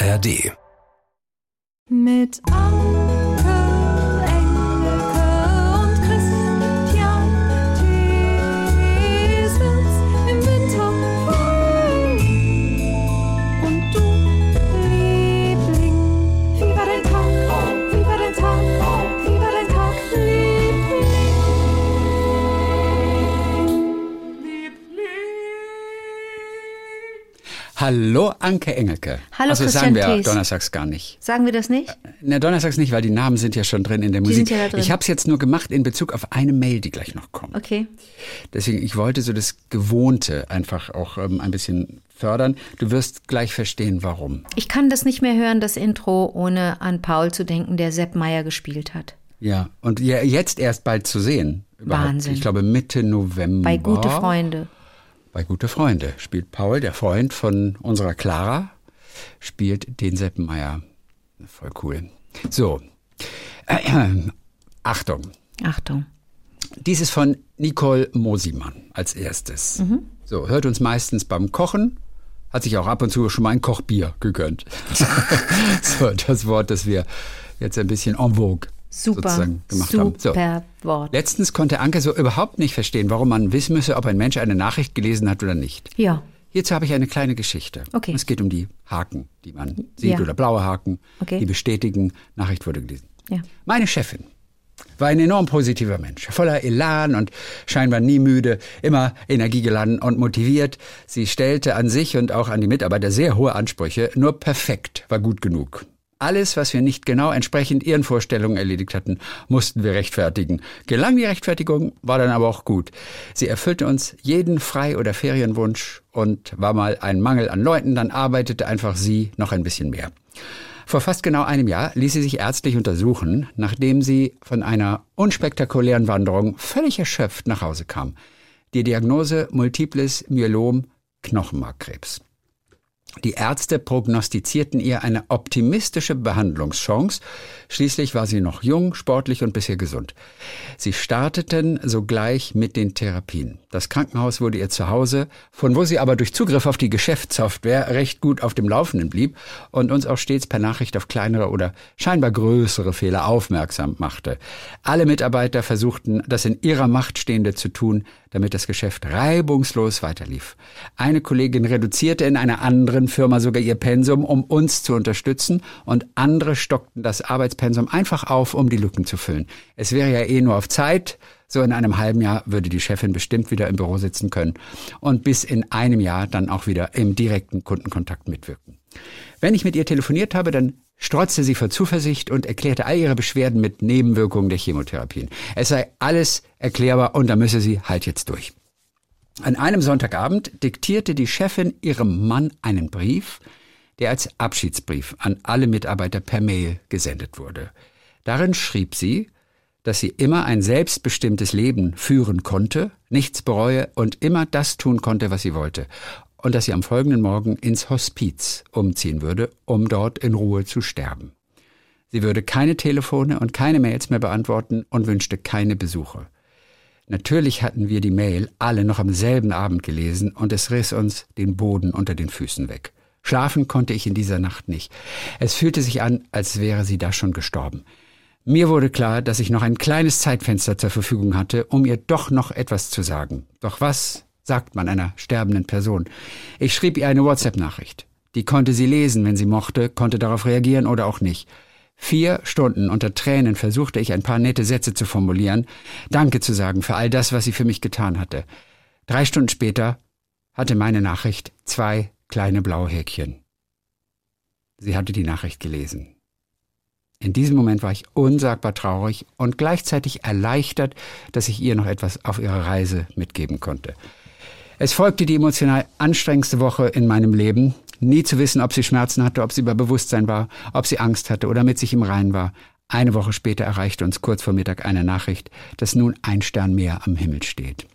ARD. Mit Hallo Anke Engelke. Hallo, also Christian sagen wir Thees. donnerstags gar nicht. Sagen wir das nicht? Na, donnerstags nicht, weil die Namen sind ja schon drin in der Musik. sind ja drin. Ich habe es jetzt nur gemacht in Bezug auf eine Mail, die gleich noch kommt. Okay. Deswegen, ich wollte so das Gewohnte einfach auch ähm, ein bisschen fördern. Du wirst gleich verstehen, warum. Ich kann das nicht mehr hören, das Intro, ohne an Paul zu denken, der Sepp Meier gespielt hat. Ja, und ja, jetzt erst bald zu sehen. Überhaupt. Wahnsinn. Ich glaube Mitte November. Bei Gute Freunde. Bei Gute Freunde spielt Paul, der Freund von unserer Clara, spielt den Seppenmeier. Voll cool. So. Achtung. Achtung. Dies ist von Nicole Mosimann als erstes. So, hört uns meistens beim Kochen, hat sich auch ab und zu schon mal ein Kochbier gegönnt. so, das Wort, das wir jetzt ein bisschen en vogue Super. sozusagen gemacht haben. So. Super Wort. Letztens konnte Anke so überhaupt nicht verstehen, warum man wissen müsse, ob ein Mensch eine Nachricht gelesen hat oder nicht. Ja. Hierzu habe ich eine kleine Geschichte. Okay. Es geht um die Haken, die man sieht Ja. oder blaue Haken, Okay. die bestätigen, Nachricht wurde gelesen. Ja. Meine Chefin war ein enorm positiver Mensch, voller Elan und scheinbar nie müde, immer energiegeladen und motiviert. Sie stellte an sich und auch an die Mitarbeiter sehr hohe Ansprüche, nur perfekt war gut genug. Alles, was wir nicht genau entsprechend ihren Vorstellungen erledigt hatten, mussten wir rechtfertigen. Gelang die Rechtfertigung, war dann aber auch gut. Sie erfüllte uns jeden Frei- oder Ferienwunsch und war mal ein Mangel an Leuten, dann arbeitete einfach sie noch ein bisschen mehr. Vor fast genau einem Jahr ließ sie sich ärztlich untersuchen, nachdem sie von einer unspektakulären Wanderung völlig erschöpft nach Hause kam. Die Diagnose Multiples Myelom Knochenmarkkrebs. Die Ärzte prognostizierten ihr eine optimistische Behandlungschance. Schließlich war sie noch jung, sportlich und bisher gesund. Sie starteten sogleich mit den Therapien. Das Krankenhaus wurde ihr Zuhause, von wo sie aber durch Zugriff auf die Geschäftssoftware recht gut auf dem Laufenden blieb und uns auch stets per Nachricht auf kleinere oder scheinbar größere Fehler aufmerksam machte. Alle Mitarbeiter versuchten, das in ihrer Macht Stehende zu tun, damit das Geschäft reibungslos weiterlief. Eine Kollegin reduzierte in einer anderen Firma sogar ihr Pensum, um uns zu unterstützen, und andere stockten das Arbeitspensum einfach auf, um die Lücken zu füllen. Es wäre ja eh nur auf Zeit, so in einem halben Jahr würde die Chefin bestimmt wieder im Büro sitzen können und bis in einem Jahr dann auch wieder im direkten Kundenkontakt mitwirken. Wenn ich mit ihr telefoniert habe, dann strotzte sie vor Zuversicht und erklärte all ihre Beschwerden mit Nebenwirkungen der Chemotherapien. Es sei alles erklärbar und da müsse sie halt jetzt durch. An einem Sonntagabend diktierte die Chefin ihrem Mann einen Brief, der als Abschiedsbrief an alle Mitarbeiter per Mail gesendet wurde. Darin schrieb sie, dass sie immer ein selbstbestimmtes Leben führen konnte, nichts bereue und immer das tun konnte, was sie wollte, und dass sie am folgenden Morgen ins Hospiz umziehen würde, um dort in Ruhe zu sterben. Sie würde keine Telefone und keine Mails mehr beantworten und wünschte keine Besuche. Natürlich hatten wir die Mail alle noch am selben Abend gelesen und es riss uns den Boden unter den Füßen weg. Schlafen konnte ich in dieser Nacht nicht. Es fühlte sich an, als wäre sie da schon gestorben. Mir wurde klar, dass ich noch ein kleines Zeitfenster zur Verfügung hatte, um ihr doch noch etwas zu sagen. Doch was sagt man einer sterbenden Person? Ich schrieb ihr eine WhatsApp-Nachricht. Die konnte sie lesen, wenn sie mochte, konnte darauf reagieren oder auch nicht. Vier Stunden unter Tränen versuchte ich ein paar nette Sätze zu formulieren, Danke zu sagen für all das, was sie für mich getan hatte. Drei Stunden später hatte meine Nachricht zwei kleine blaue Häkchen. Sie hatte die Nachricht gelesen. In diesem Moment war ich unsagbar traurig und gleichzeitig erleichtert, dass ich ihr noch etwas auf ihrer Reise mitgeben konnte. Es folgte die emotional anstrengendste Woche in meinem Leben, nie zu wissen, ob sie Schmerzen hatte, ob sie bei Bewusstsein war, ob sie Angst hatte oder mit sich im Reinen war. Eine Woche später erreichte uns kurz vor Mittag eine Nachricht, dass nun ein Stern mehr am Himmel steht.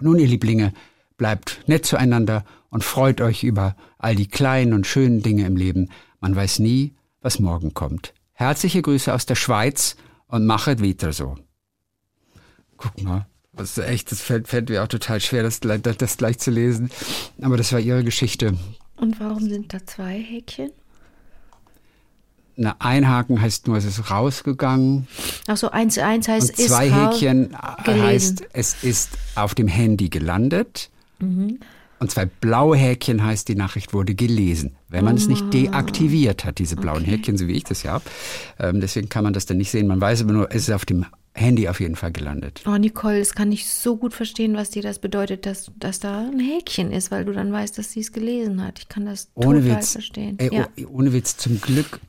Nun, ihr Lieblinge, bleibt nett zueinander und freut euch über all die kleinen und schönen Dinge im Leben. Man weiß nie, was morgen kommt. Herzliche Grüße aus der Schweiz und machet weiter so. Guck mal, das ist echt, das fällt, fällt mir auch total schwer, das, gleich- das, gleich zu lesen. Aber das war ihre Geschichte. Und warum sind da zwei Häkchen? eine Einhaken heißt nur, es ist rausgegangen. Ach so, eins, eins heißt Und zwei ist rau- Häkchen gelesen. heißt, es ist auf dem Handy gelandet. Mhm. Und zwei blaue Häkchen heißt, die Nachricht wurde gelesen. Wenn man es Ah. nicht deaktiviert hat, diese blauen Häkchen, so wie ich das ja habe. Ähm, deswegen kann man das dann nicht sehen. Man weiß aber nur, es ist auf dem Handy auf jeden Fall gelandet. Oh, Nicole, das kann ich so gut verstehen, was dir das bedeutet, dass, dass da ein Häkchen ist, weil du dann weißt, dass sie es gelesen hat. Ich kann das Ohne total Witz. verstehen. Ey, ja. oh, ohne Witz, zum Glück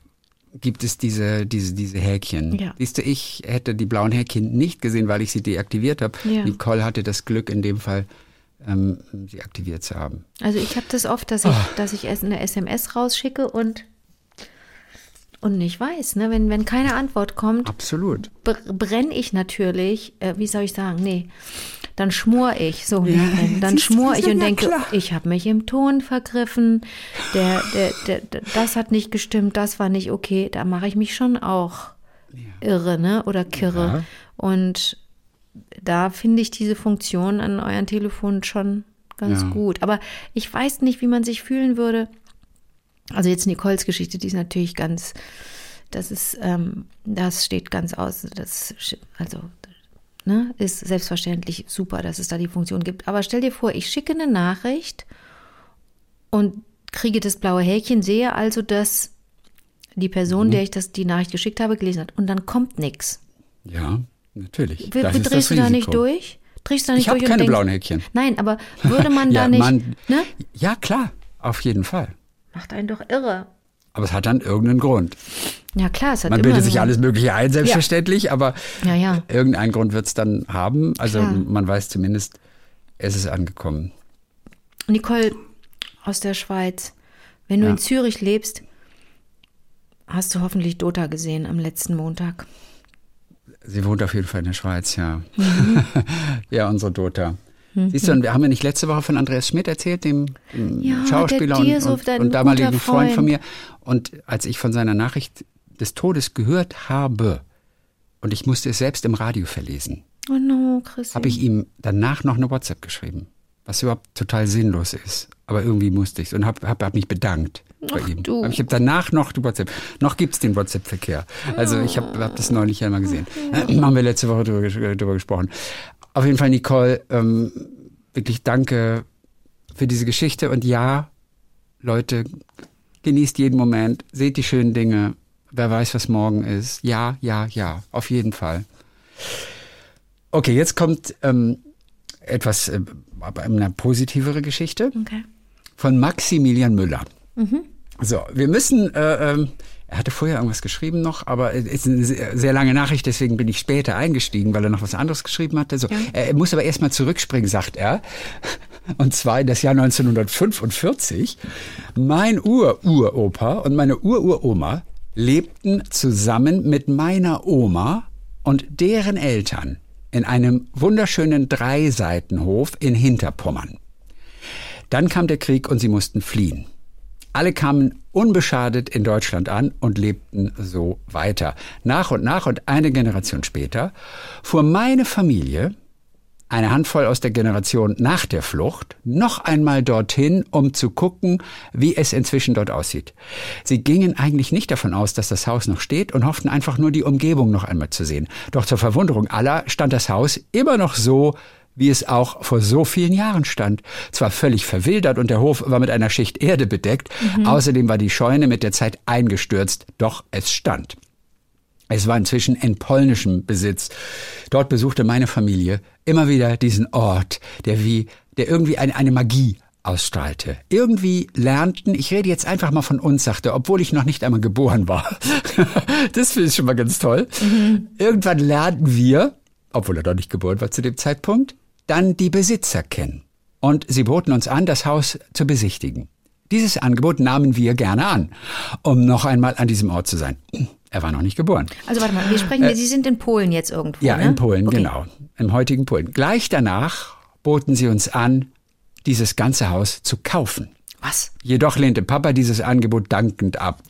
gibt es diese, diese, diese Häkchen. Ja. Siehst du, ich hätte die blauen Häkchen nicht gesehen, weil ich sie deaktiviert habe. Ja. Nicole hatte das Glück, in dem Fall ähm, sie aktiviert zu haben. Also ich habe das oft, dass ich, Ah. dass ich eine SMS rausschicke und, und nicht weiß, ne? Wenn, wenn keine Antwort kommt, Absolut. brenne ich natürlich, äh, wie soll ich sagen, nee, dann schmor ich, so Ja, dann schmor ich ja und denke, klar. ich habe mich im Ton vergriffen, der, der, der, das hat nicht gestimmt, das war nicht okay, da mache ich mich schon auch irre, ne, oder kirre. Ja. Und da finde ich diese Funktion an euren Telefonen schon ganz Ja. gut. Aber ich weiß nicht, wie man sich fühlen würde. Also jetzt Nicoles Geschichte, die ist natürlich ganz, das ist, ähm, das steht ganz aus, das, also, ne, ist selbstverständlich super, dass es da die Funktion gibt. Aber stell dir vor, ich schicke eine Nachricht und kriege das blaue Häkchen, sehe also, dass die Person, Mhm. der ich das, die Nachricht geschickt habe, gelesen hat. Und dann kommt nichts. Ja, natürlich. W- Das ist das Drehst du da nicht durch? Drehst du da nicht Ich habe durch und keine denkst, blauen Häkchen. Nein, aber würde man da Ja, nicht, man- ne? Ja, klar, auf jeden Fall. Macht einen doch irre. Aber es hat dann irgendeinen Grund. Ja klar, es hat Man bildet sich alles Mögliche ein, selbstverständlich, aber Ja, ja. irgendeinen Grund wird es dann haben. Also Klar. man weiß zumindest, es ist angekommen. Nicole aus der Schweiz, wenn du Ja. in Zürich lebst, hast du hoffentlich Dota gesehen am letzten Montag. Sie wohnt auf jeden Fall in der Schweiz, ja. Mhm. ja, unsere Dota. Siehst du, und wir haben ja nicht letzte Woche von Andreas Schmidt erzählt, dem, dem Ja, Schauspieler und, und, und damaligen guter Freund von Freund. mir. Und als ich von seiner Nachricht des Todes gehört habe, und ich musste es selbst im Radio verlesen, Oh no, Chris. habe ich ihm danach noch eine WhatsApp geschrieben, was überhaupt total sinnlos ist. Aber irgendwie musste ich und habe hab, hab mich bedankt bei ihm. du. Aber ich habe danach noch WhatsApp. Noch gibt's den WhatsApp-Verkehr. Also ich habe hab das neulich ja mal gesehen. Äh, haben wir letzte Woche drüber, drüber gesprochen. Auf jeden Fall, Nicole, ähm, wirklich danke für diese Geschichte. Und ja, Leute, genießt jeden Moment, seht die schönen Dinge. Wer weiß, was morgen ist. Ja, ja, ja, auf jeden Fall. Okay, jetzt kommt ähm, etwas, äh, aber eine positivere Geschichte Okay. von Maximilian Müller. So, wir müssen, äh, ähm, er hatte vorher irgendwas geschrieben noch, aber es ist eine sehr, lange Nachricht, deswegen bin ich später eingestiegen, weil er noch was anderes geschrieben hatte. So, Er muss aber erstmal zurückspringen, sagt er. Und zwar in das Jahr 1945. Mein Ur-Uropa und meine Ur-Uroma lebten zusammen mit meiner Oma und deren Eltern in einem wunderschönen Dreiseitenhof in Hinterpommern. Dann kam der Krieg und sie mussten fliehen. Alle kamen unbeschadet in Deutschland an und lebten so weiter. Nach und nach und eine Generation später fuhr meine Familie, eine Handvoll aus der Generation nach der Flucht, noch einmal dorthin, um zu gucken, wie es inzwischen dort aussieht. Sie gingen eigentlich nicht davon aus, dass das Haus noch steht und hofften einfach nur die Umgebung noch einmal zu sehen. Doch zur Verwunderung aller stand das Haus immer noch so, wie es auch vor so vielen Jahren stand. Zwar völlig verwildert und der Hof war mit einer Schicht Erde bedeckt, außerdem war die Scheune mit der Zeit eingestürzt, doch es stand. Es war inzwischen in polnischem Besitz. Dort besuchte meine Familie immer wieder diesen Ort, der wie, der irgendwie eine, eine Magie ausstrahlte. Irgendwie lernten, ich rede jetzt einfach mal von uns, sagte, obwohl ich noch nicht einmal geboren war. das finde ich schon mal ganz toll. Irgendwann lernten wir, obwohl er noch nicht geboren war zu dem Zeitpunkt, dann die Besitzer kennen. Und sie boten uns an, das Haus zu besichtigen. Dieses Angebot nahmen wir gerne an, um noch einmal an diesem Ort zu sein. Er war noch nicht geboren. Also warte mal, wir sprechen, Sie sind in Polen jetzt irgendwo, Äh, Ja, ne? in Polen, okay. genau. Im heutigen Polen. Gleich danach boten sie uns an, dieses ganze Haus zu kaufen. Was? Jedoch lehnte Papa dieses Angebot dankend ab.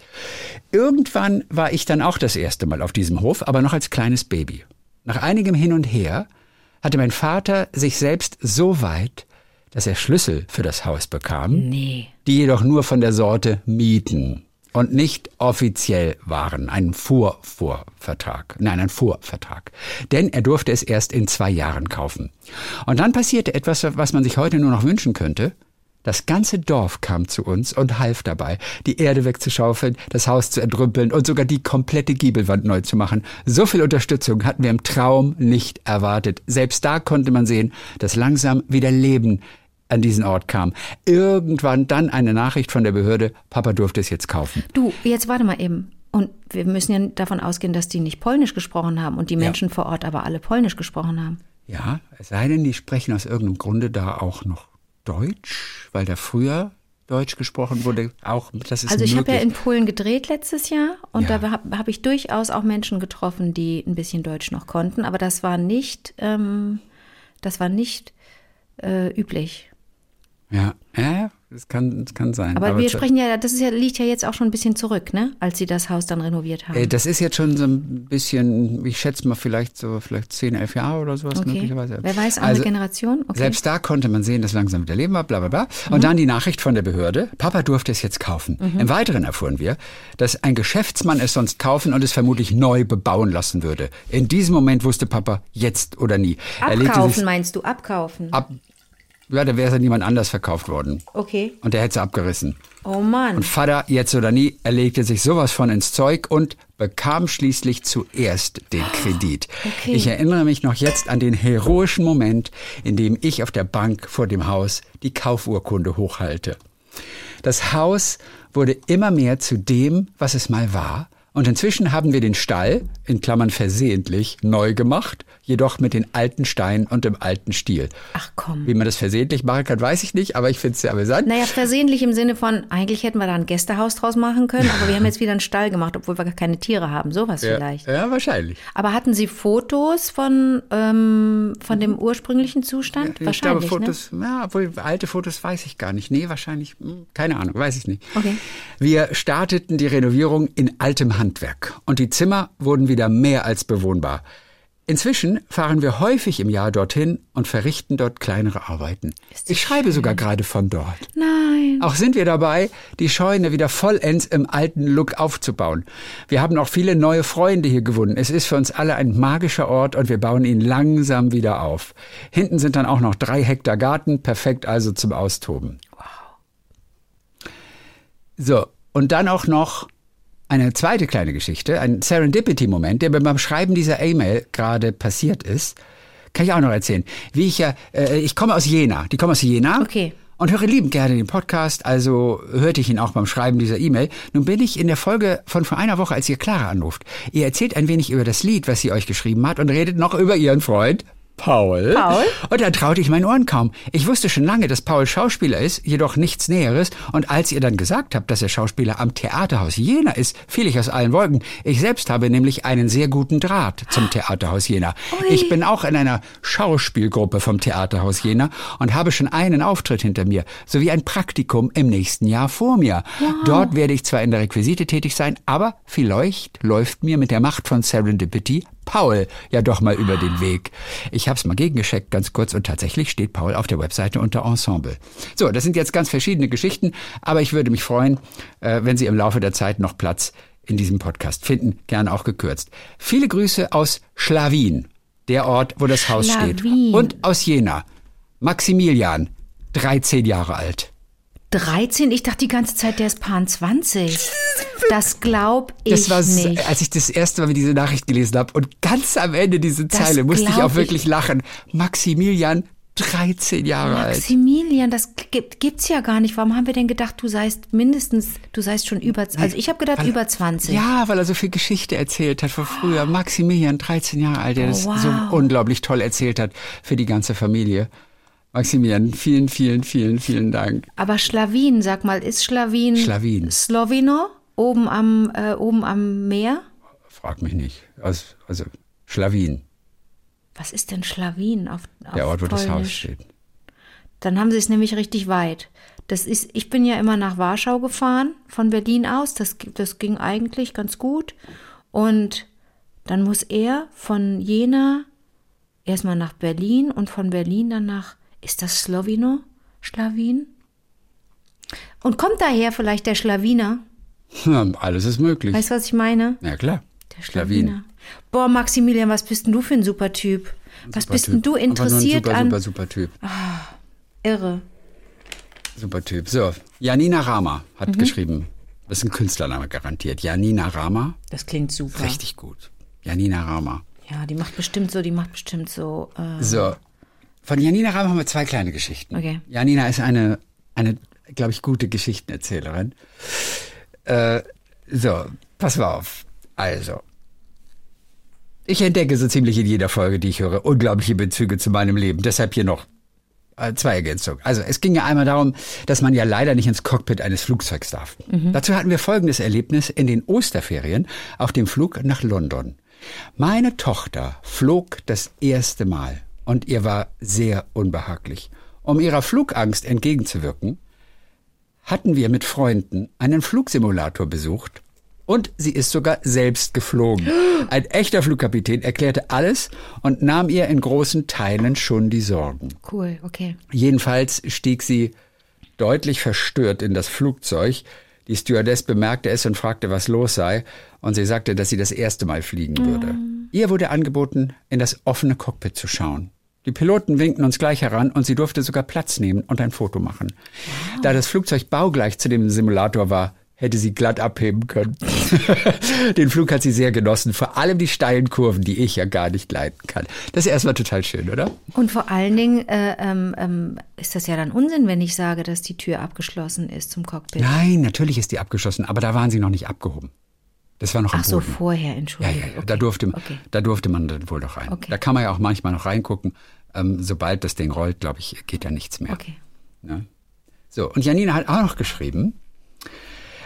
Irgendwann war ich dann auch das erste Mal auf diesem Hof, aber noch als kleines Baby. Nach einigem Hin und Her hatte mein Vater sich selbst so weit, dass er Schlüssel für das Haus bekam, Nee. die jedoch nur von der Sorte mieten. Und nicht offiziell waren. Ein Vorvorvertrag. Nein, ein Vorvertrag. Denn er durfte es erst in zwei Jahren kaufen. Und dann passierte etwas, was man sich heute nur noch wünschen könnte. Das ganze Dorf kam zu uns und half dabei, die Erde wegzuschaufeln, das Haus zu entrümpeln und sogar die komplette Giebelwand neu zu machen. So viel Unterstützung hatten wir im Traum nicht erwartet. Selbst da konnte man sehen, dass langsam wieder Leben an diesen Ort kam. Irgendwann dann eine Nachricht von der Behörde, Papa durfte es jetzt kaufen. Du, jetzt warte mal eben. Und wir müssen ja davon ausgehen, dass die nicht Polnisch gesprochen haben und die Menschen vor Ort aber alle Polnisch gesprochen haben. Ja, es sei denn, die sprechen aus irgendeinem Grunde da auch noch Deutsch, weil da früher Deutsch gesprochen wurde. Auch das ist Also ich habe ja in Polen gedreht letztes Jahr und Ja. da habe hab ich durchaus auch Menschen getroffen, die ein bisschen Deutsch noch konnten, aber das war nicht, ähm, das war nicht äh, üblich. Ja, ja, das kann, das kann sein. Aber, wir zu- sprechen ja, das ist ja, liegt ja jetzt auch schon ein bisschen zurück, ne? Als sie das Haus dann renoviert haben. Äh, Das ist jetzt schon so ein bisschen, ich schätze mal vielleicht so vielleicht 10, 11 Jahre oder sowas okay. möglicherweise. Wer weiß, andere Also, Generation? Okay. Mhm. Selbst da konnte man sehen, dass langsam wieder Leben war, bla bla bla. Und dann die Nachricht von der Behörde, Papa durfte es jetzt kaufen. Mhm. Im Weiteren erfuhren wir, dass ein Geschäftsmann es sonst kaufen und es vermutlich neu bebauen lassen würde. In diesem Moment wusste Papa jetzt oder nie. Abkaufen meinst du? Abkaufen. ab. Ja, da wäre es an jemand anders verkauft worden. Okay. Und der hätte sie abgerissen. Oh Mann. Und Vater, jetzt oder nie, er legte sich sowas von ins Zeug und bekam schließlich zuerst den Kredit. Okay. Ich erinnere mich noch jetzt an den heroischen Moment, in dem ich auf der Bank vor dem Haus die Kaufurkunde hochhalte. Das Haus wurde immer mehr zu dem, was es mal war. Und inzwischen haben wir den Stall, in Klammern versehentlich, neu gemacht, jedoch mit den alten Steinen und im alten Stil. Ach komm. Wie man das versehentlich machen kann, weiß ich nicht, aber ich finde es sehr amüsant. Naja, versehentlich im Sinne von, eigentlich hätten wir da ein Gästehaus draus machen können, aber wir haben jetzt wieder einen Stall gemacht, obwohl wir gar keine Tiere haben. Sowas vielleicht. Ja, ja, wahrscheinlich. Aber hatten Sie Fotos von, ähm, von dem ursprünglichen Zustand? ich Wahrscheinlich, glaube, ne? Fotos, ja, obwohl alte Fotos weiß ich gar nicht. Nee, wahrscheinlich, hm, keine Ahnung, weiß ich nicht. Okay. Wir starteten die Renovierung in altem Handwerk und die Zimmer wurden wieder mehr als bewohnbar. Inzwischen fahren wir häufig im Jahr dorthin und verrichten dort kleinere Arbeiten. Ich schreibe sogar gerade von dort. Nein. Auch sind wir dabei, die Scheune wieder vollends im alten Look aufzubauen. Wir haben auch viele neue Freunde hier gewonnen. Es ist für uns alle ein magischer Ort und wir bauen ihn langsam wieder auf. Hinten sind dann auch noch drei Hektar Garten, perfekt also zum Austoben. So, und dann auch noch eine zweite kleine Geschichte, ein Serendipity-Moment, der mir beim Schreiben dieser E-Mail gerade passiert ist. Kann ich auch noch erzählen. Wie ich ja, äh, ich komme aus Jena. Die kommen aus Jena. Okay. Und höre liebend gerne den Podcast, also hörte ich ihn auch beim Schreiben dieser E-Mail. Nun bin ich in der Folge von vor einer Woche, als ihr Clara anruft. Ihr erzählt ein wenig über das Lied, was sie euch geschrieben hat und redet noch über ihren Freund Paul. Paul? Und da traute ich meinen Ohren kaum. Ich wusste schon lange, dass Paul Schauspieler ist, jedoch nichts Näheres. Und als ihr dann gesagt habt, dass er Schauspieler am Theaterhaus Jena ist, fiel ich aus allen Wolken. Ich selbst habe nämlich einen sehr guten Draht zum Theaterhaus Jena. Ich bin auch in einer Schauspielgruppe vom Theaterhaus Jena und habe schon einen Auftritt hinter mir, sowie ein Praktikum im nächsten Jahr vor mir. Dort werde ich zwar in der Requisite tätig sein, aber vielleicht läuft mir mit der Macht von Serendipity Paul ja doch mal über den Weg. Ich habe es mal gegengescheckt, ganz kurz, und tatsächlich steht Paul auf der Webseite unter Ensemble. So, das sind jetzt ganz verschiedene Geschichten, aber ich würde mich freuen, äh, wenn Sie im Laufe der Zeit noch Platz in diesem Podcast finden, gerne auch gekürzt. Viele Grüße aus Schlawin, der Ort, wo das Haus steht. Schlawin. Und aus Jena. Maximilian, 13 Jahre alt. 13? Ich dachte die ganze Zeit, der ist Pan 20. Das glaub ich Das war, nicht. als ich das erste Mal diese Nachricht gelesen habe und ganz am Ende diese Das Zeile musste ich auch wirklich ich. lachen. Maximilian, 13 Jahre alt. Maximilian, das gibt, gibt's ja gar nicht. Warum haben wir denn gedacht, du seist mindestens, du seist schon über, also ich habe gedacht Weil- über 20. Ja, weil er so viel Geschichte erzählt hat von früher. Maximilian, 13 Jahre alt, der das Oh, wow. so unglaublich toll erzählt hat für die ganze Familie. Maximilian, vielen, vielen, vielen, vielen Dank. Aber Schlawin, sag mal, ist Schlawin Schlawin. Slowino oben am, äh, oben am Meer? Frag mich nicht. Also, also Schlawin, Was ist denn Schlawin auf, auf der Ort, wo das Haus Polnisch? steht. Dann haben sie es nämlich richtig weit. Das ist, ich bin ja immer nach Warschau gefahren, von Berlin aus. Das, das ging eigentlich ganz gut. Und dann muss er von Jena erstmal nach Berlin und von Berlin dann nach, ist das Slowino? Schlawin? Und kommt daher vielleicht der Schlawiner? Hm, alles ist möglich. Weißt du, was ich meine? ja, klar. Der Schlawin. Schlawiner. Boah, Maximilian, was bist denn du für ein super Typ? Was Super bist denn Typ. du Einfach nur ein interessiert super, an? Super, super Typ. Irre. Super Typ. So, Janina Rama hat Mhm. geschrieben. Das ist ein Künstlername garantiert. Janina Rama. Das klingt super. Richtig gut. Janina Rama. Ja, die macht bestimmt so, die macht bestimmt so. Äh, So. Von Janina Rama haben wir zwei kleine Geschichten. Okay. Janina ist eine, eine glaube ich, gute Geschichtenerzählerin. Äh, so, pass mal auf. Also. Ich entdecke so ziemlich in jeder Folge, die ich höre, unglaubliche Bezüge zu meinem Leben. Deshalb hier noch äh, zwei Ergänzungen. Also es ging ja einmal darum, dass man ja leider nicht ins Cockpit eines Flugzeugs darf. Dazu hatten wir folgendes Erlebnis in den Osterferien auf dem Flug nach London. Meine Tochter flog das erste Mal und ihr war sehr unbehaglich. Um ihrer Flugangst entgegenzuwirken, hatten wir mit Freunden einen Flugsimulator besucht und sie ist sogar selbst geflogen. Ein echter Flugkapitän erklärte alles und nahm ihr in großen Teilen schon die Sorgen. cool, okay. Jedenfalls stieg sie deutlich verstört in das Flugzeug. Die Stewardess bemerkte es und fragte, was los sei, und sie sagte, dass sie das erste Mal fliegen würde. Ihr wurde angeboten, in das offene Cockpit zu schauen. Die Piloten winkten uns gleich heran und sie durfte sogar Platz nehmen und ein Foto machen. Da das Flugzeug baugleich zu dem Simulator war, hätte sie glatt abheben können. Den Flug hat sie sehr genossen, vor allem die steilen Kurven, die ich ja gar nicht leiten kann. Das ist erstmal total schön, oder? Und vor allen Dingen äh, ähm, ähm, ist das ja dann Unsinn, wenn ich sage, dass die Tür abgeschlossen ist zum Cockpit. Nein, natürlich ist die abgeschossen, aber da waren sie noch nicht abgehoben. Das war noch am Ach so, vorher, Ja, Entschuldigung. ja, ja. Okay. Da, durfte, Okay. da durfte man dann wohl noch rein. Okay. Da kann man ja auch manchmal noch reingucken. Ähm, sobald das Ding rollt, glaube ich, geht da nichts mehr. Okay. Ne? So, und Janina hat auch noch geschrieben,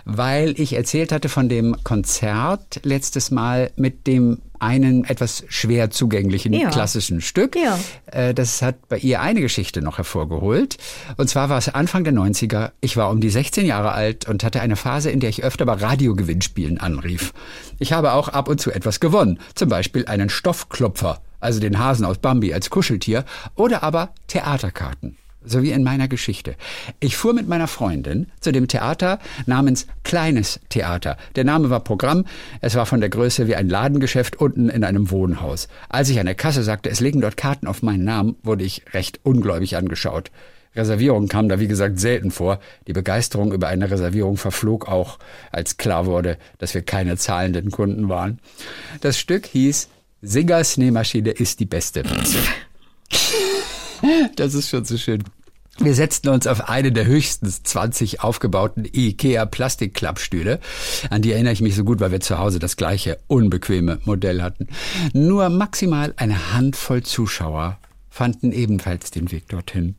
weil ich erzählt hatte von dem Konzert letztes Mal mit dem einen etwas schwer zugänglichen Ja. klassischen Stück. Ja. Äh, Das hat bei ihr eine Geschichte noch hervorgeholt. Und zwar war es Anfang der 90er. Ich war um die 16 Jahre alt und hatte eine Phase, in der ich öfter bei Radiogewinnspielen anrief. Ich habe auch ab und zu etwas gewonnen. Zum Beispiel einen Stoffklopfer, also den Hasen aus Bambi als Kuscheltier, oder aber Theaterkarten. So wie in meiner Geschichte. Ich fuhr mit meiner Freundin zu dem Theater namens Kleines Theater. Der Name war Programm. Es war von der Größe wie ein Ladengeschäft unten in einem Wohnhaus. Als ich an der Kasse sagte, es liegen dort Karten auf meinen Namen, wurde ich recht ungläubig angeschaut. Reservierungen kamen da wie gesagt selten vor. Die Begeisterung über eine Reservierung verflog auch, als klar wurde, dass wir keine zahlenden Kunden waren. Das Stück hieß Singers Nähmaschine ist die beste. Das ist schon so schön. Wir setzten uns auf eine der höchstens 20 aufgebauten IKEA Plastikklappstühle. An die erinnere ich mich so gut, weil wir zu Hause das gleiche unbequeme Modell hatten. Nur maximal eine Handvoll Zuschauer fanden ebenfalls den Weg dorthin.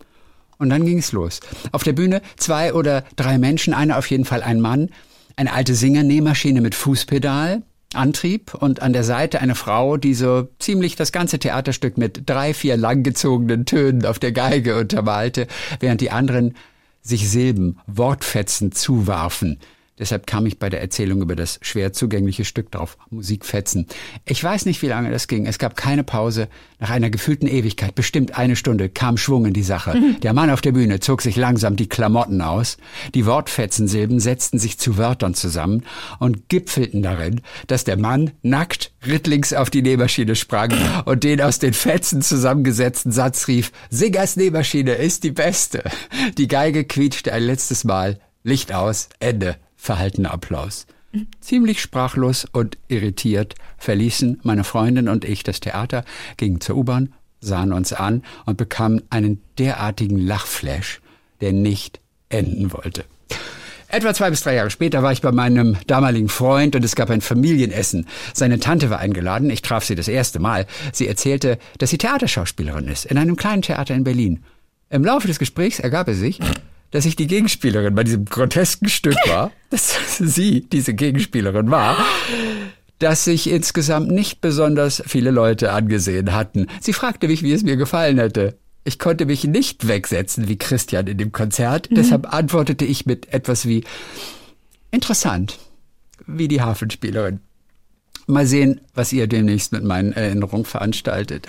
Und dann ging es los. Auf der Bühne zwei oder drei Menschen, einer auf jeden Fall ein Mann, eine alte Singernähmaschine mit Fußpedal, Antrieb und an der Seite eine Frau, die so ziemlich das ganze Theaterstück mit drei, vier langgezogenen Tönen auf der Geige untermalte, während die anderen sich Silben, Wortfetzen zuwarfen. Deshalb kam ich bei der Erzählung über das schwer zugängliche Stück drauf, Musikfetzen. Ich weiß nicht, wie lange das ging. Es gab keine Pause. Nach einer gefühlten Ewigkeit, bestimmt eine Stunde, kam Schwung in die Sache. Der Mann auf der Bühne zog sich langsam die Klamotten aus. Die Wortfetzensilben setzten sich zu Wörtern zusammen und gipfelten darin, dass der Mann nackt rittlings auf die Nähmaschine sprang und den aus den Fetzen zusammengesetzten Satz rief, Singers Nähmaschine ist die beste. Die Geige quietschte ein letztes Mal. Licht aus, Ende. Verhaltener Applaus. Ziemlich sprachlos und irritiert verließen meine Freundin und ich das Theater, gingen zur U-Bahn, sahen uns an und bekamen einen derartigen Lachflash, der nicht enden wollte. Etwa zwei bis drei Jahre später war ich bei meinem damaligen Freund und es gab ein Familienessen. Seine Tante war eingeladen, ich traf sie das erste Mal. Sie erzählte, dass sie Theaterschauspielerin ist, in einem kleinen Theater in Berlin. Im Laufe des Gesprächs ergab es sich, dass ich die Gegenspielerin bei diesem grotesken Stück war, dass sie diese Gegenspielerin war, dass sich insgesamt nicht besonders viele Leute angesehen hatten. Sie fragte mich, wie es mir gefallen hätte. Ich konnte mich nicht wegsetzen wie Christian in dem Konzert, deshalb antwortete ich mit etwas wie interessant, wie die Hafenspielerin. Mal sehen, was ihr demnächst mit meinen Erinnerungen veranstaltet.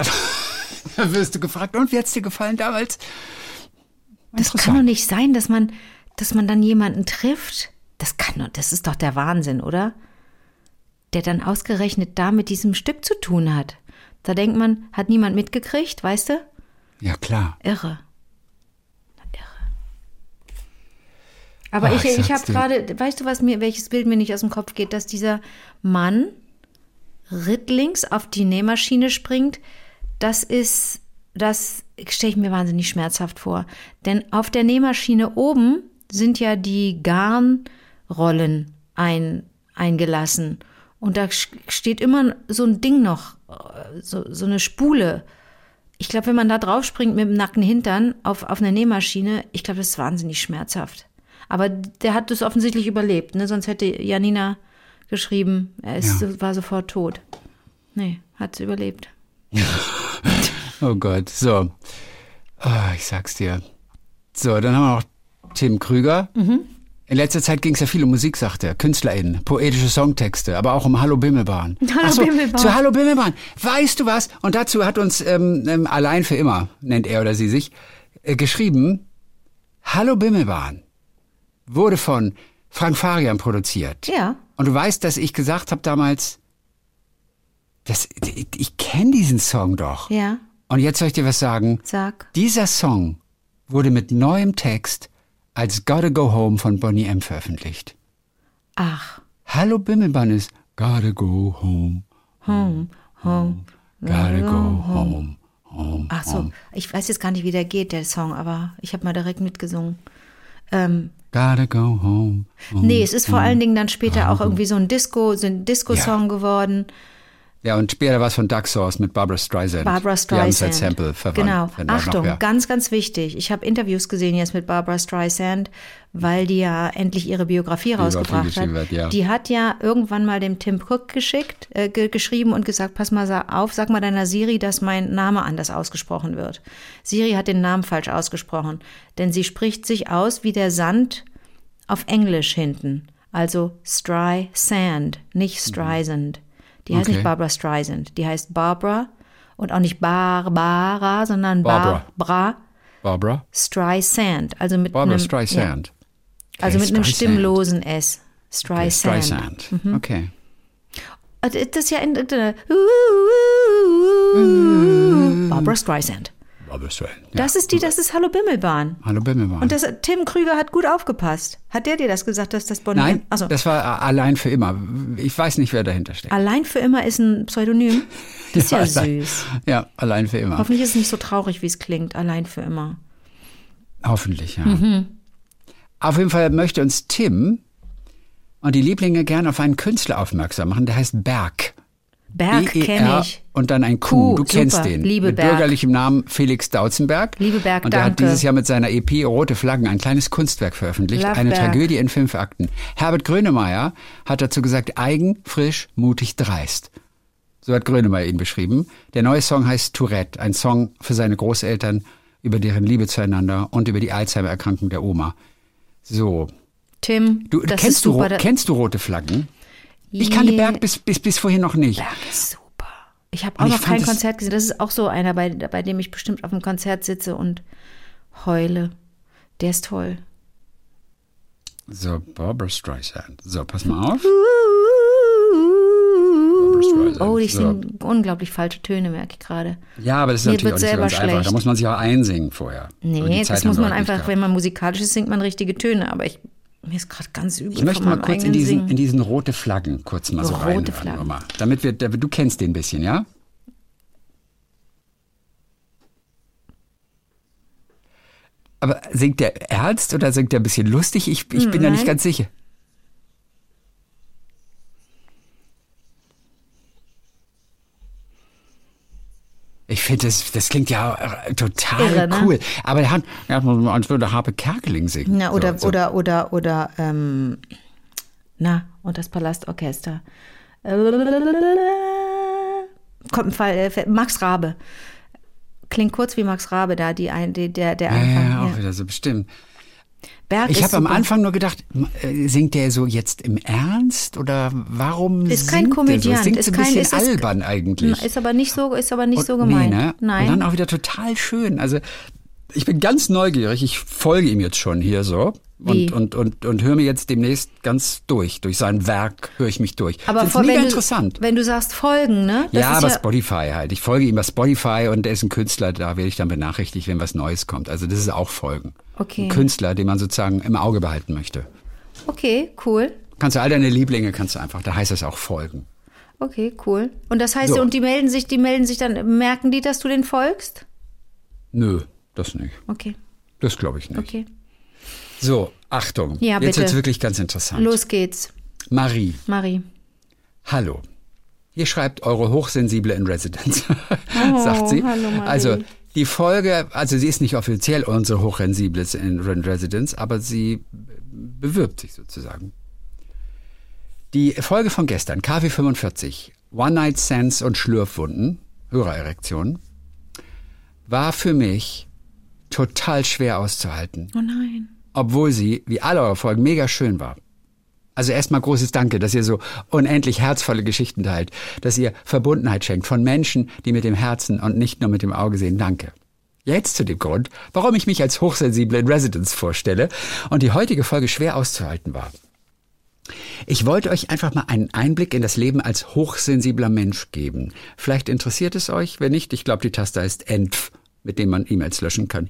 da wirst du gefragt, und wie hat's dir gefallen damals? Das kann doch nicht sein, dass man, dass man dann jemanden trifft. Das kann doch, das ist doch der Wahnsinn, oder? Der dann ausgerechnet da mit diesem Stück zu tun hat. Da denkt man, hat niemand mitgekriegt, weißt du? Ja, klar. Irre. Irre. Aber Ach, ich, ich ich habe gerade, weißt du, was mir, welches Bild mir nicht aus dem Kopf geht, dass dieser Mann rittlings auf die Nähmaschine springt, das ist, das stelle ich mir wahnsinnig schmerzhaft vor. Denn auf der Nähmaschine oben sind ja die Garnrollen ein, eingelassen. Und da steht immer so ein Ding noch, äh, so, so eine Spule. Ich glaube, wenn man da drauf springt mit dem nackten Hintern auf, auf eine Nähmaschine, ich glaube, das ist wahnsinnig schmerzhaft. Aber der hat das offensichtlich überlebt, ne? sonst hätte Janina geschrieben, er ist, Ja. war sofort tot. Nee, hat es überlebt. Oh Gott, so. Ah, ich sag's dir. So, dann haben wir noch Tim Krüger. Mhm. In letzter Zeit ging es ja viel um Musik, sagt er. KünstlerInnen, poetische Songtexte, aber auch um Hallo Bimmelbahn. Hallo so, Bimmelbahn. Zu Hallo Bimmelbahn. Weißt du was? Und dazu hat uns ähm, ähm, allein für immer, nennt er oder sie sich, äh, geschrieben, Hallo Bimmelbahn wurde von Frank Farian produziert. Ja. Und du weißt, dass ich gesagt habe damals, das, ich, ich kenne diesen Song doch. Ja, Und jetzt soll ich dir was sagen. sag. Dieser Song wurde mit neuem Text als Gotta Go Home von Bonnie M veröffentlicht. Ach, Hallo Bimmelbahn ist Gotta Go Home, home, home. Gotta Go Home, Home. Ach so, ich weiß jetzt gar nicht, wie der geht, der Song, aber ich habe mal direkt mitgesungen. Ähm, Gotta Go Home. home. nee, es ist vor allen Dingen dann später auch irgendwie so ein Disco, so ein Disco-Song geworden. Ja, und später war es von Duck Sauce mit Barbara Streisand. Barbara Die haben Streisand. Sample verwandt. Genau. Achtung, noch, ja. ganz, ganz wichtig. Ich habe Interviews gesehen jetzt mit Barbara Streisand, weil die ja endlich ihre Biografie rausgebracht hat. wird, ja. Die hat ja irgendwann mal dem Tim Cook geschickt, äh, ge geschrieben und gesagt, pass mal auf, sag mal deiner Siri, dass mein Name anders ausgesprochen wird. Siri hat den Namen falsch ausgesprochen, denn sie spricht sich aus wie der Sand auf Englisch hinten. Also Stry Sand, nicht Streisand. Die heißt Okay. nicht Barbara Streisand, die heißt Barbara und auch nicht Barbara, sondern Barbara. Barbara Barbara? Streisand. Also mit Barbara einem, Streisand. Ja, also Okay, mit einem Streisand. stimmlosen S. Okay, Streisand. Streisand. Mhm. Okay. Also Das ist ja in, in, Barbara Streisand. Ja. Das ist die, das ist Hallo Bimmelbahn. Hallo Bimmelbahn. Und das, Tim Krüger hat gut aufgepasst. Hat der dir das gesagt, dass das Bonnie? Nein, also das war allein für immer. Ich weiß nicht, wer dahinter steckt. allein für immer ist ein Pseudonym. Das ist ja, allein- süß. Ja, allein für immer. Hoffentlich ist es nicht so traurig, wie es klingt. Allein für immer. Hoffentlich, ja. Mhm. Auf jeden Fall möchte uns Tim und die Lieblinge gern auf einen Künstler aufmerksam machen, der heißt Berg. Berg B-E-R kenne ich. Und dann ein Kuh, Q. Du kennst super. den. Liebe mit Berg. bürgerlichem Namen Felix Dautzenberg. Liebe Berg, Und er hat dieses Jahr mit seiner EP Rote Flaggen ein kleines Kunstwerk veröffentlicht. Love eine Berg. Tragödie in fünf Akten. Herbert Grönemeyer hat dazu gesagt, eigen, frisch, mutig, dreist. So hat Grönemeyer ihn beschrieben. Der neue Song heißt Tourette, ein Song für seine Großeltern, über deren Liebe zueinander und über die Alzheimer-Erkrankung der Oma. So. Tim, Du, kennst, du, kennst du rote Flaggen? Ich kannte Yeah. Berg bis, bis, bis vorhin noch nicht. Berg ist super. Ich habe Und auch ich noch kein Konzert gesehen. Das ist auch so einer, bei, bei dem ich bestimmt auf dem Konzert sitze und heule. Der ist toll. So, Barbara Streisand. So, pass mal auf. Oh, ich So. singe unglaublich falsche Töne, merke ich gerade. Ja, aber das ist Mir natürlich auch nicht so ganz einfach. Da schlecht. muss man sich auch einsingen vorher. Nee, das muss man einfach, wenn man musikalisch ist, singt man richtige Töne. Aber ich, mir ist gerade ganz übel. Ich möchte mal kurz in diesen, Singen. in diesen rote Flaggen kurz mal so Rote reinhören. Flaggen. Mal. Damit wir, du kennst den ein bisschen, ja? Aber singt der ernst oder singt der ein bisschen lustig? Ich, ich bin da nicht Nein. ganz sicher. Ich finde, das, das klingt ja äh, total Irre, ne? cool. Aber er hat, er hat mal, als würde Harpe Kerkeling singen. Na, oder, So, so. oder, oder, oder, ähm, na, und das Palastorchester. Kommt ein Fall, äh, Max Rabe. Klingt kurz wie Max Rabe da, die ein, die, der, der Ja, Anfang. ja, auch ja. wieder so bestimmt. Berg Ich habe am. Anfang nur gedacht, äh, singt der so jetzt im Ernst oder warum Ist kein Komödiant, so? Singt ist so ein kein- bisschen ist albern eigentlich. Ist aber nicht so, ist aber nicht Und- so gemeint. Nee, ne? Nein. Und dann auch wieder total schön. Also ich bin ganz neugierig. Ich folge ihm jetzt schon hier so. Wie? Und, und, und, und höre mir jetzt demnächst ganz durch. Durch sein Werk höre ich mich durch. Aber vor- mega wenn, interessant. Du, wenn du sagst folgen, ne? Das ja, aber Spotify halt. Ich folge ihm bei Spotify und er ist ein Künstler, da werde ich dann benachrichtigt, wenn was Neues kommt. Also das ist auch Folgen. Okay. Ein Künstler, den man sozusagen im Auge behalten möchte. Okay, cool. Kannst du all deine Lieblinge, kannst du einfach, da heißt es auch folgen. Okay, cool. Und das heißt, So. und die melden sich, die melden sich dann, merken die, dass du den folgst? Nö, das nicht. Okay, Das glaube ich nicht. okay. So, Achtung. Ja, Jetzt bitte. wird's wirklich ganz interessant. Los geht's, Marie, Marie. hallo. Hier schreibt eure Hochsensible in Residence, sagt sie. Oh, hallo, Marie. Also die Folge, also sie ist nicht offiziell unsere Hochsensible in Residence, aber sie bewirbt sich sozusagen. Die Folge von gestern, KW 45, One Night Stands und Schlürfwunden, Hörererektionen, war für mich total schwer auszuhalten Oh nein. obwohl sie, wie alle eure Folgen, mega schön war. Also erstmal großes Danke, dass ihr so unendlich herzvolle Geschichten teilt, dass ihr Verbundenheit schenkt von Menschen, die mit dem Herzen und nicht nur mit dem Auge sehen. Danke. Jetzt zu dem Grund, warum ich mich als Hochsensible in Residence vorstelle und die heutige Folge schwer auszuhalten war. Ich wollte euch einfach mal einen Einblick in das Leben als hochsensibler Mensch geben. Vielleicht interessiert es euch, wenn nicht, ich glaube, die Taste heißt ENF, mit dem man E-Mails löschen kann.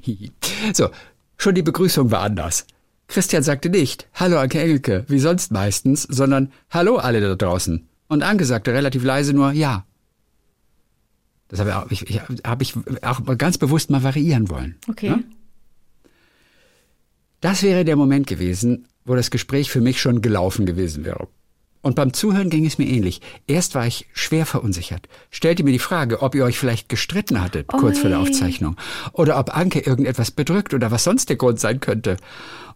So, schon die Begrüßung war anders. Christian sagte nicht, hallo Anke Engelke, wie sonst meistens, sondern hallo alle da draußen. Und Anke sagte relativ leise nur ja. Das habe ich, auch- ich, hab ich auch ganz bewusst mal variieren wollen. Okay. Ja? Das wäre der Moment gewesen, wo das Gespräch für mich schon gelaufen gewesen wäre. Und beim Zuhören ging es mir ähnlich. Erst war ich schwer verunsichert. Stellte mir die Frage, ob ihr euch vielleicht gestritten hattet, kurz vor der. Aufzeichnung. Oder ob Anke irgendetwas bedrückt oder was sonst der Grund sein könnte.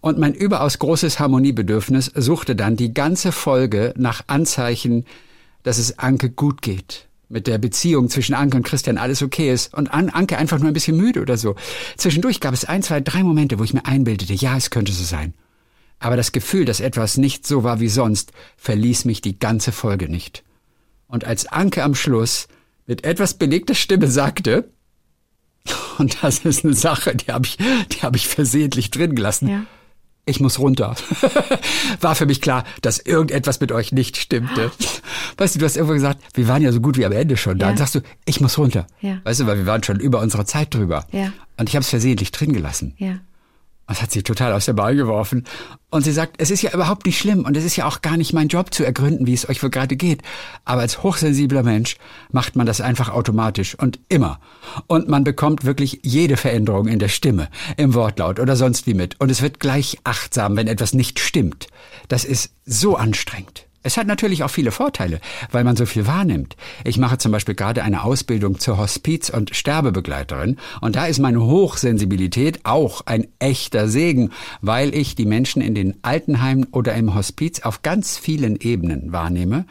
Und mein überaus großes Harmoniebedürfnis suchte dann die ganze Folge nach Anzeichen, dass es Anke gut geht. Mit der Beziehung zwischen Anke und Christian alles okay ist und An Anke einfach nur ein bisschen müde oder so. Zwischendurch gab es ein, zwei, drei Momente, wo ich mir einbildete, ja, es könnte so sein. Aber das Gefühl, dass etwas nicht so war wie sonst, verließ mich die ganze Folge nicht. Und als Anke am Schluss mit etwas belegter Stimme sagte, und das ist eine Sache, die habe ich, die habe ich versehentlich drin gelassen. Ja. Ich muss runter. War für mich klar, dass irgendetwas mit euch nicht stimmte. Weißt du, du hast irgendwo gesagt, wir waren ja so gut wie am Ende schon da. Ja. Und sagst du, ich muss runter. Ja. Weißt du, weil wir waren schon über unsere Zeit drüber. Ja. Und ich habe es versehentlich drin gelassen. Ja. Das hat sie total aus der Bahn geworfen. Und sie sagt, es ist ja überhaupt nicht schlimm und es ist ja auch gar nicht mein Job zu ergründen, wie es euch wohl gerade geht. Aber als hochsensibler Mensch macht man das einfach automatisch und immer. Und man bekommt wirklich jede Veränderung in der Stimme, im Wortlaut oder sonst wie mit. Und es wird gleich achtsam, wenn etwas nicht stimmt. Das ist so anstrengend. Es hat natürlich auch viele Vorteile, weil man so viel wahrnimmt. Ich mache zum Beispiel gerade eine Ausbildung zur Hospiz- und Sterbebegleiterin und da ist meine Hochsensibilität auch ein echter Segen, weil ich die Menschen in den Altenheimen oder im Hospiz auf ganz vielen Ebenen wahrnehme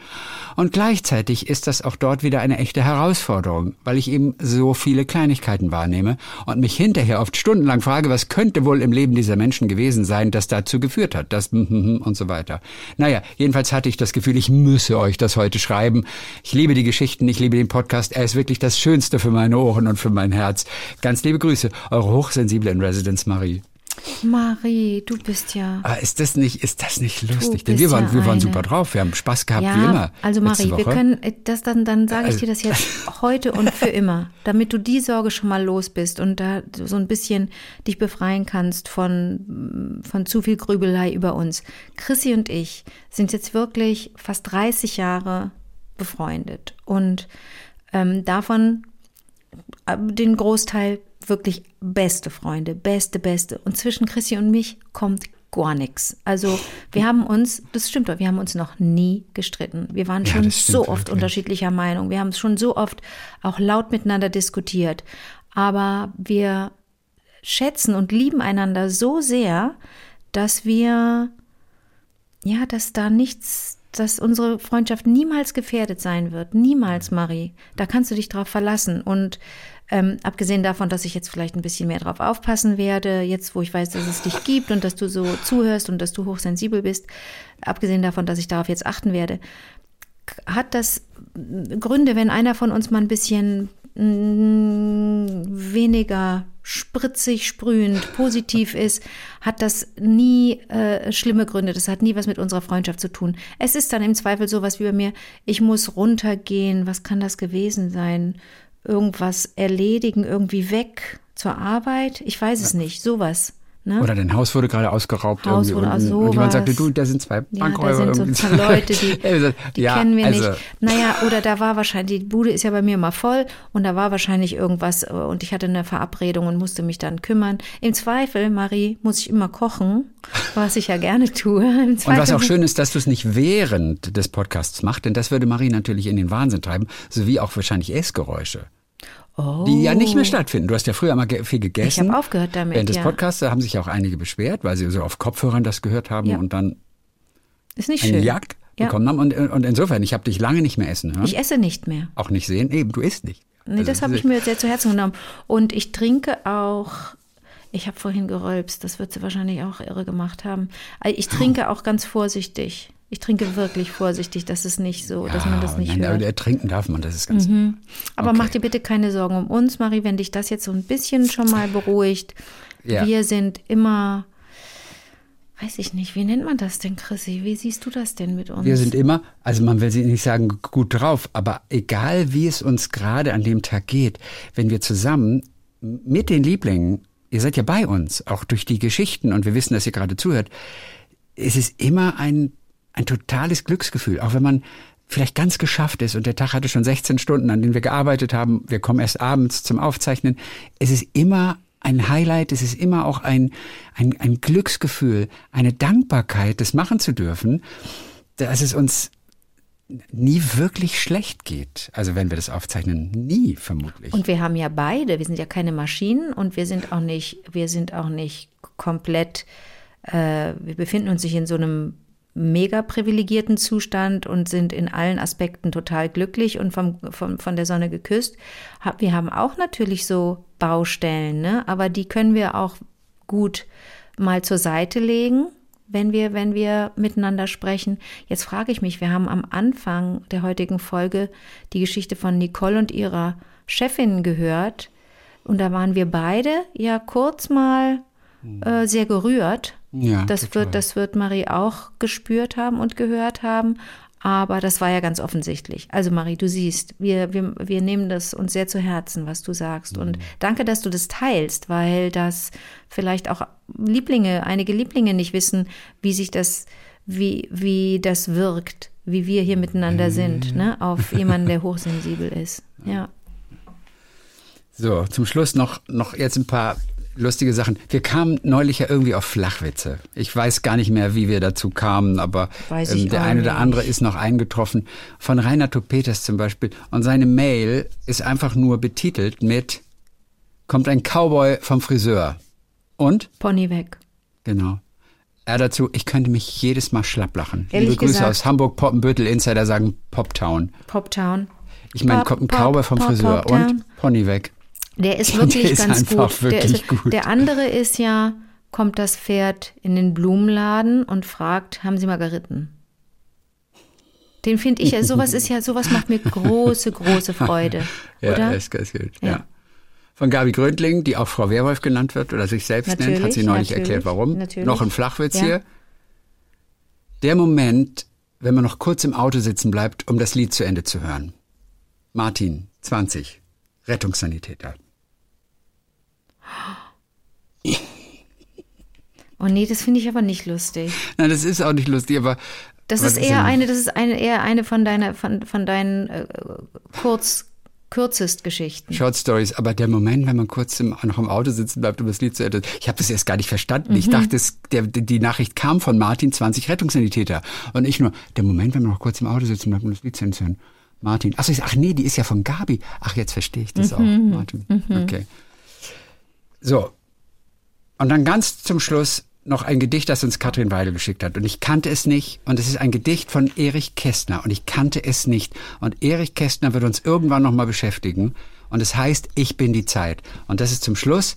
und gleichzeitig ist das auch dort wieder eine echte Herausforderung, weil ich eben so viele Kleinigkeiten wahrnehme und mich hinterher oft stundenlang frage, was könnte wohl im Leben dieser Menschen gewesen sein, das dazu geführt hat, das und so weiter. Naja, jedenfalls hatte ich das Gefühl, ich müsse euch das heute schreiben. Ich liebe die Geschichten, ich liebe den Podcast. Er ist wirklich das Schönste für meine Ohren und für mein Herz. Ganz liebe Grüße, eure hochsensible in Residence Marie. Marie, du bist ja. Aber ist das nicht, ist das nicht lustig? Denn wir waren, ja wir waren eine- super drauf. Wir haben Spaß gehabt, ja, wie immer. also Marie, wir können äh, das dann, dann sage ich Also- dir das jetzt heute und für immer, damit du die Sorge schon mal los bist und da so ein bisschen dich befreien kannst von, von zu viel Grübelei über uns. Chrissy und ich sind jetzt wirklich fast 30 Jahre befreundet und ähm, davon äh, den Großteil wirklich beste Freunde, beste, beste. Und zwischen Chrissy und mich kommt gar nichts. Also wir haben uns, das stimmt doch, wir haben uns noch nie gestritten. Wir waren Ja, schon so oft wirklich. unterschiedlicher Meinung. Wir haben schon so oft auch laut miteinander diskutiert. Aber wir schätzen und lieben einander so sehr, dass wir, ja, dass da nichts, dass unsere Freundschaft niemals gefährdet sein wird. Niemals, Marie. Da kannst du dich drauf verlassen. Und ähm, abgesehen davon, dass ich jetzt vielleicht ein bisschen mehr drauf aufpassen werde, jetzt wo ich weiß, dass es dich gibt und dass du so zuhörst und dass du hochsensibel bist, abgesehen davon, dass ich darauf jetzt achten werde, hat das Gründe, wenn einer von uns mal ein bisschen mm, weniger spritzig, sprühend, positiv ist, hat das nie äh, schlimme Gründe. Das hat nie was mit unserer Freundschaft zu tun. Es ist dann im Zweifel sowas wie bei mir, ich muss runtergehen. Was kann das gewesen sein? Irgendwas erledigen, irgendwie weg zur Arbeit? Ich weiß es nicht. Sowas. Ne? Oder dein Haus wurde gerade ausgeraubt. Haus irgendwie wurde und, und jemand sagte, du, da sind zwei Ja, Bankräuber. da sind so Leute, die, Ja, die ja, kennen wir also, nicht. Naja, oder da war wahrscheinlich, die Bude ist ja bei mir mal voll und da war wahrscheinlich irgendwas äh, und ich hatte eine Verabredung und musste mich dann kümmern. Im Zweifel, Marie, muss ich immer kochen, was ich ja gerne tue. Und was auch schön ist, dass du es nicht während des Podcasts machst, denn das würde Marie natürlich in den Wahnsinn treiben, sowie auch wahrscheinlich Essgeräusche, oh, die ja nicht mehr stattfinden. Du hast ja früher mal viel Ich gegessen. habe aufgehört damit. Während des ja. Podcasts haben sich auch einige beschwert, weil sie so auf Kopfhörern das gehört haben Ja. und dann Ist nicht eine schön. Jagd Ja. bekommen haben. Und, und insofern, ich habe dich lange nicht mehr essen hören. Ich esse nicht mehr. auch nicht sehen. Eben, du isst nicht. Nee, Also, das habe ich mir sehr zu Herzen genommen. Und ich trinke auch, ich habe vorhin gerülpst, das wird sie wahrscheinlich auch irre gemacht haben. Äh, Ich trinke auch ganz vorsichtig. Ich trinke wirklich vorsichtig, dass es nicht so, dass man das nicht nein, hört. Mhm. aber trinken darf man, das ist ganz. Aber okay. mach dir bitte keine Sorgen um uns, Marie, wenn dich das jetzt so ein bisschen schon mal beruhigt. Ja. Wir sind immer, weiß ich nicht, wie nennt man das denn, Chrissy? Wie siehst du das denn mit uns? Wir sind immer, also man will sie nicht sagen gut drauf, aber egal wie es uns gerade an dem Tag geht, wenn wir zusammen mit den Lieblingen, ihr seid ja bei uns, auch durch die Geschichten und wir wissen, dass ihr gerade zuhört, es ist immer ein, ein totales Glücksgefühl, auch wenn man vielleicht ganz geschafft ist und der Tag hatte schon 16 Stunden, an denen wir gearbeitet haben, wir kommen erst abends zum Aufzeichnen. Es ist immer ein Highlight, es ist immer auch ein, ein, ein Glücksgefühl, eine Dankbarkeit, das machen zu dürfen, dass es uns nie wirklich schlecht geht. Also wenn wir das aufzeichnen, nie vermutlich. Und wir haben ja beide, wir sind ja keine Maschinen und wir sind auch nicht, wir sind auch nicht komplett, äh, wir befinden uns nicht in so einem mega privilegierten Zustand und sind in allen Aspekten total glücklich und vom, vom, von der Sonne geküsst. Wir haben auch natürlich so Baustellen, ne? aber die können wir auch gut mal zur Seite legen, wenn wir, wenn wir miteinander sprechen. Jetzt frage ich mich, wir haben am Anfang der heutigen Folge die Geschichte von Nicole und ihrer Chefin gehört. Und da waren wir beide ja kurz mal äh, sehr gerührt. Ja, das total. wird, das wird Marie auch gespürt haben und gehört haben. Aber das war ja ganz offensichtlich. Also Marie, du siehst, wir, wir, wir nehmen das uns sehr zu Herzen, was du sagst. Mhm. Und danke, dass du das teilst, weil das vielleicht auch Lieblinge, einige Lieblinge nicht wissen, wie sich das, wie, wie das wirkt, wie wir hier miteinander sind, Mhm. ne, auf jemanden, der hochsensibel ist. Ja. So, zum Schluss noch, noch jetzt ein paar lustige Sachen. Wir kamen neulich ja irgendwie auf Flachwitze. Ich weiß gar nicht mehr, wie wir dazu kamen, aber ähm, der eine oder andere ist noch eingetroffen. Von Rainer Peters zum Beispiel. Und seine Mail ist einfach nur betitelt mit Kommt ein Cowboy vom Friseur. Und? Pony weg. Genau. Er dazu, ich könnte mich jedes Mal schlapp lachen. Ehrlich Liebe Grüße gesagt- aus Hamburg, Poppenbüttel, Insider sagen Poptown. Poptown. Ich meine, Pop, kommt ein Pop, Cowboy vom Pop, Friseur und Pony weg. Der ist Der wirklich ist ganz gut. wirklich der, ist, gut. der andere ist ja, kommt das Pferd in den Blumenladen und fragt, haben Sie mal geritten? Den finde ich, ja, sowas ist ja, sowas macht mir große, große Freude. Ja, oder? ist ganz gut. Ja. Ja. Von Gabi Gröndling, die auch Frau Werwolf genannt wird oder sich selbst nennt, hat Natürlich, sie neulich natürlich, erklärt, warum. natürlich. Noch ein Flachwitz Ja. hier. Der Moment, wenn man noch kurz im Auto sitzen bleibt, um das Lied zu Ende zu hören. Martin, 20, Rettungssanitäter. Oh nee, das finde ich aber nicht lustig. Nein, das ist auch nicht lustig, aber. Das ist eher eine, das ist eine, eher eine von deiner, von, von deinen äh, kurz, kürzest Geschichten. Short Stories, aber der Moment, wenn man kurz im, noch im Auto sitzen bleibt, um das Lied zu Ende. Ich habe das erst gar nicht verstanden. Mhm. Ich dachte, es, der, die Nachricht kam von Martin, 20 Rettungssanitäter. Und ich nur, der Moment, wenn man noch kurz im Auto sitzen bleibt, um das Lied zu Ende zu hören. Martin. Ach, so, ich, ach nee, die ist ja von Gabi. Ach, jetzt verstehe ich das auch. Mhm. Martin. Okay. So. Und dann ganz zum Schluss noch ein Gedicht, das uns Katrin Weidel geschickt hat. Und ich kannte es nicht. Und es ist ein Gedicht von Erich Kästner. Und ich kannte es nicht. Und Erich Kästner wird uns irgendwann nochmal beschäftigen. Und es heißt, ich bin die Zeit. Und das ist zum Schluss.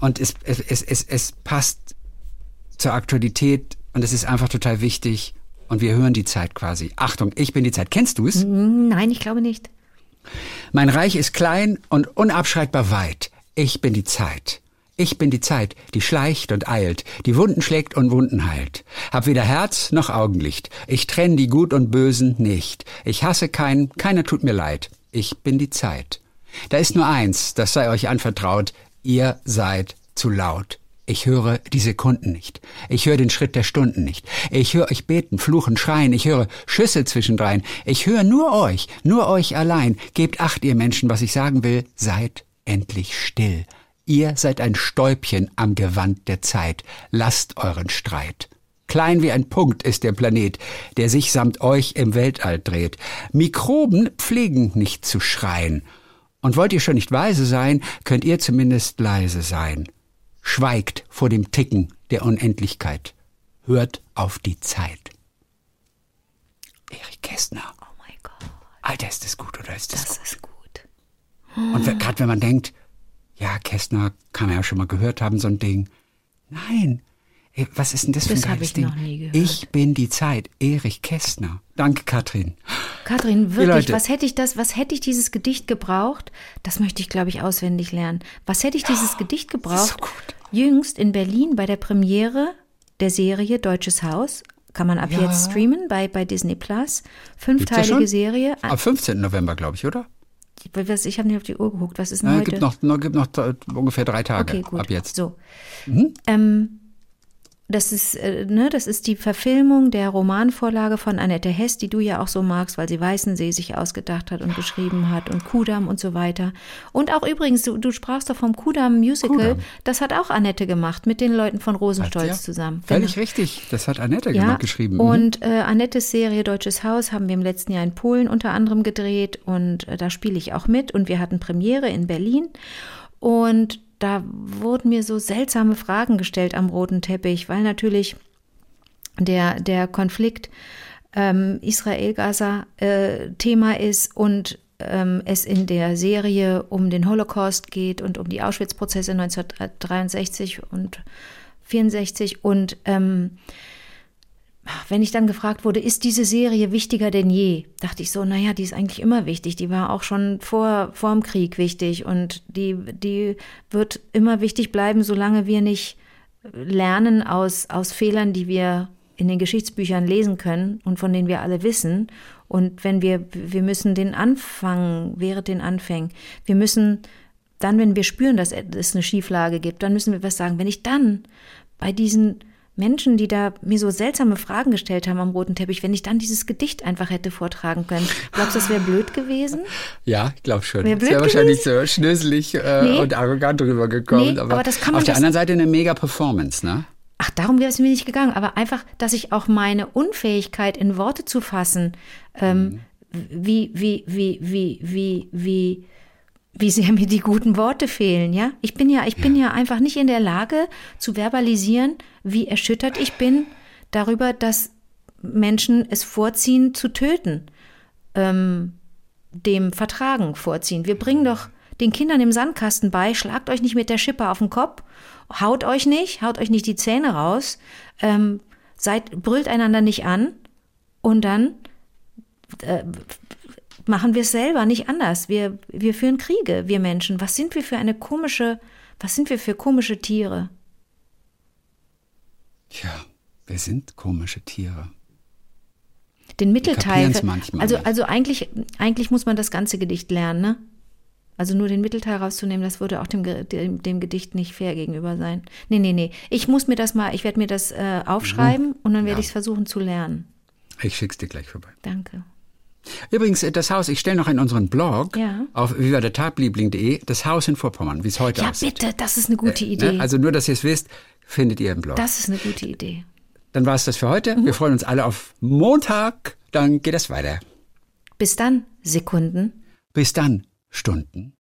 Und es, es, es, es, es passt zur Aktualität. Und es ist einfach total wichtig. Und wir hören die Zeit quasi. Achtung, ich bin die Zeit. Kennst du es? Hm, Nein, ich glaube nicht. Mein Reich ist klein und unabschreitbar weit. Ich bin die Zeit. Ich bin die Zeit, die schleicht und eilt, die Wunden schlägt und Wunden heilt. Hab weder Herz noch Augenlicht. Ich trenn die Gut und Bösen nicht. Ich hasse keinen, keiner tut mir leid. Ich bin die Zeit. Da ist nur eins, das sei euch anvertraut. Ihr seid zu laut. Ich höre die Sekunden nicht. Ich höre den Schritt der Stunden nicht. Ich höre euch beten, fluchen, schreien. Ich höre Schüsse zwischendrein. Ich höre nur euch, nur euch allein. Gebt acht, ihr Menschen, was ich sagen will. Seid endlich still. Ihr seid ein Stäubchen am Gewand der Zeit. Lasst euren Streit. Klein wie ein Punkt ist der Planet, der sich samt euch im Weltall dreht. Mikroben pflegen nicht zu schreien. Und wollt ihr schon nicht weise sein, könnt ihr zumindest leise sein. Schweigt vor dem Ticken der Unendlichkeit. Hört auf die Zeit. Erich Kästner. Oh mein Gott, Alter, ist das gut oder ist das, das gut? ist gut. Und gerade wenn man denkt, ja, Kästner kann man ja schon mal gehört haben, so ein Ding. Nein. Ey, Was ist denn das, für Das ein hab geiles ich Ding? noch nie gehört. Ich bin die Zeit. Erich Kästner. Danke, Katrin. Katrin, wirklich, was hätte ich das, was hätte ich dieses Gedicht gebraucht? Das möchte ich, glaube ich, auswendig lernen. Was hätte ich dieses Gedicht gebraucht? so gut. Jüngst in Berlin bei der Premiere der Serie Deutsches Haus. Kann man ab Ja. jetzt streamen bei, bei Disney Plus. Fünfteilige? Serie. Am 15. November, glaube ich, oder? Was, ich habe nicht auf die Uhr geguckt. Was ist denn Ja, heute? gibt noch, noch, gibt noch äh, ungefähr drei Tage Okay, gut. ab jetzt. So. Ähm, das ist, äh, ne, das ist die Verfilmung der Romanvorlage von Annette Hess, die du ja auch so magst, weil sie Weißensee sich ausgedacht hat und geschrieben hat und Kudam und so weiter. Und auch übrigens, du, du sprachst doch vom Kudam Musical, Kudam. das hat auch Annette gemacht mit den Leuten von Rosenstolz zusammen. Völlig Genau. richtig. Das hat Annette Ja, gemacht, geschrieben. Mhm. und äh, Annettes Serie Deutsches Haus haben wir im letzten Jahr in Polen unter anderem gedreht und äh, da spiele ich auch mit und wir hatten Premiere in Berlin und da wurden mir so seltsame Fragen gestellt am roten Teppich, weil natürlich der, der Konflikt ähm, Israel-Gaza äh, ist und ähm, es in der Serie um den Holocaust geht und um die Auschwitz-Prozesse 1963 und 64 und ähm, wenn ich dann gefragt wurde, ist diese Serie wichtiger denn je, dachte ich so, naja, die ist eigentlich immer wichtig. Die war auch schon vor, vor dem Krieg wichtig und die, die wird immer wichtig bleiben, solange wir nicht lernen aus, aus Fehlern, die wir in den Geschichtsbüchern lesen können und von denen wir alle wissen. Und wenn wir, wir müssen den Anfang, während den Anfängen, wir müssen dann, wenn wir spüren, dass es eine Schieflage gibt, dann müssen wir was sagen. Wenn ich dann bei diesen Menschen, die da mir so seltsame Fragen gestellt haben am roten Teppich, wenn ich dann dieses Gedicht einfach hätte vortragen können, glaubst du, das wäre blöd gewesen? ja, ich glaube schon. Wär blöd ja wahrscheinlich so schnöselig äh, Nee. und arrogant rübergekommen. Nee, aber, aber das kann man auf der das- anderen Seite eine mega Performance, ne? Ach, darum wäre es mir nicht gegangen, aber einfach, dass ich auch meine Unfähigkeit in Worte zu fassen, ähm, wie, wie, wie, wie, wie, wie, wie sehr mir die guten Worte fehlen, ja? Ich bin ja, ich bin ja einfach nicht in der Lage zu verbalisieren, wie erschüttert ich bin darüber, dass Menschen es vorziehen zu töten, ähm, dem Vertragen vorziehen. Wir bringen doch den Kindern im Sandkasten bei, schlagt euch nicht mit der Schippe auf den Kopf, haut euch nicht, haut euch nicht die Zähne raus, ähm, seid, brüllt einander nicht an und dann äh, machen wir es selber nicht anders. Wir, wir führen Kriege, wir Menschen. Was sind wir für eine komische, was sind wir für komische Tiere? Tja, wir sind komische Tiere. Den Mittelteil. manchmal Also, also eigentlich, eigentlich muss man das ganze Gedicht lernen, ne? Also nur den Mittelteil rauszunehmen, das würde auch dem, dem, dem Gedicht nicht fair gegenüber sein. Nee, nee, nee. Ich muss mir das mal, ich werde mir das äh, aufschreiben und dann werde Ja. ich es versuchen zu lernen. Ich schick's dir gleich vorbei. Danke. Übrigens, äh, das Haus, ich stelle noch in unseren Blog Ja. auf vivadertagliebling.de das Haus in Vorpommern, wie es heute Ja, aussieht. bitte, das ist eine gute Idee. Ne? Also nur, dass ihr es wisst, findet ihr im Blog. das ist eine gute Idee. Dann war es das für heute. Mhm. Wir freuen uns alle auf Montag. Dann geht es weiter. Bis dann, Sekunden. Bis dann, Stunden.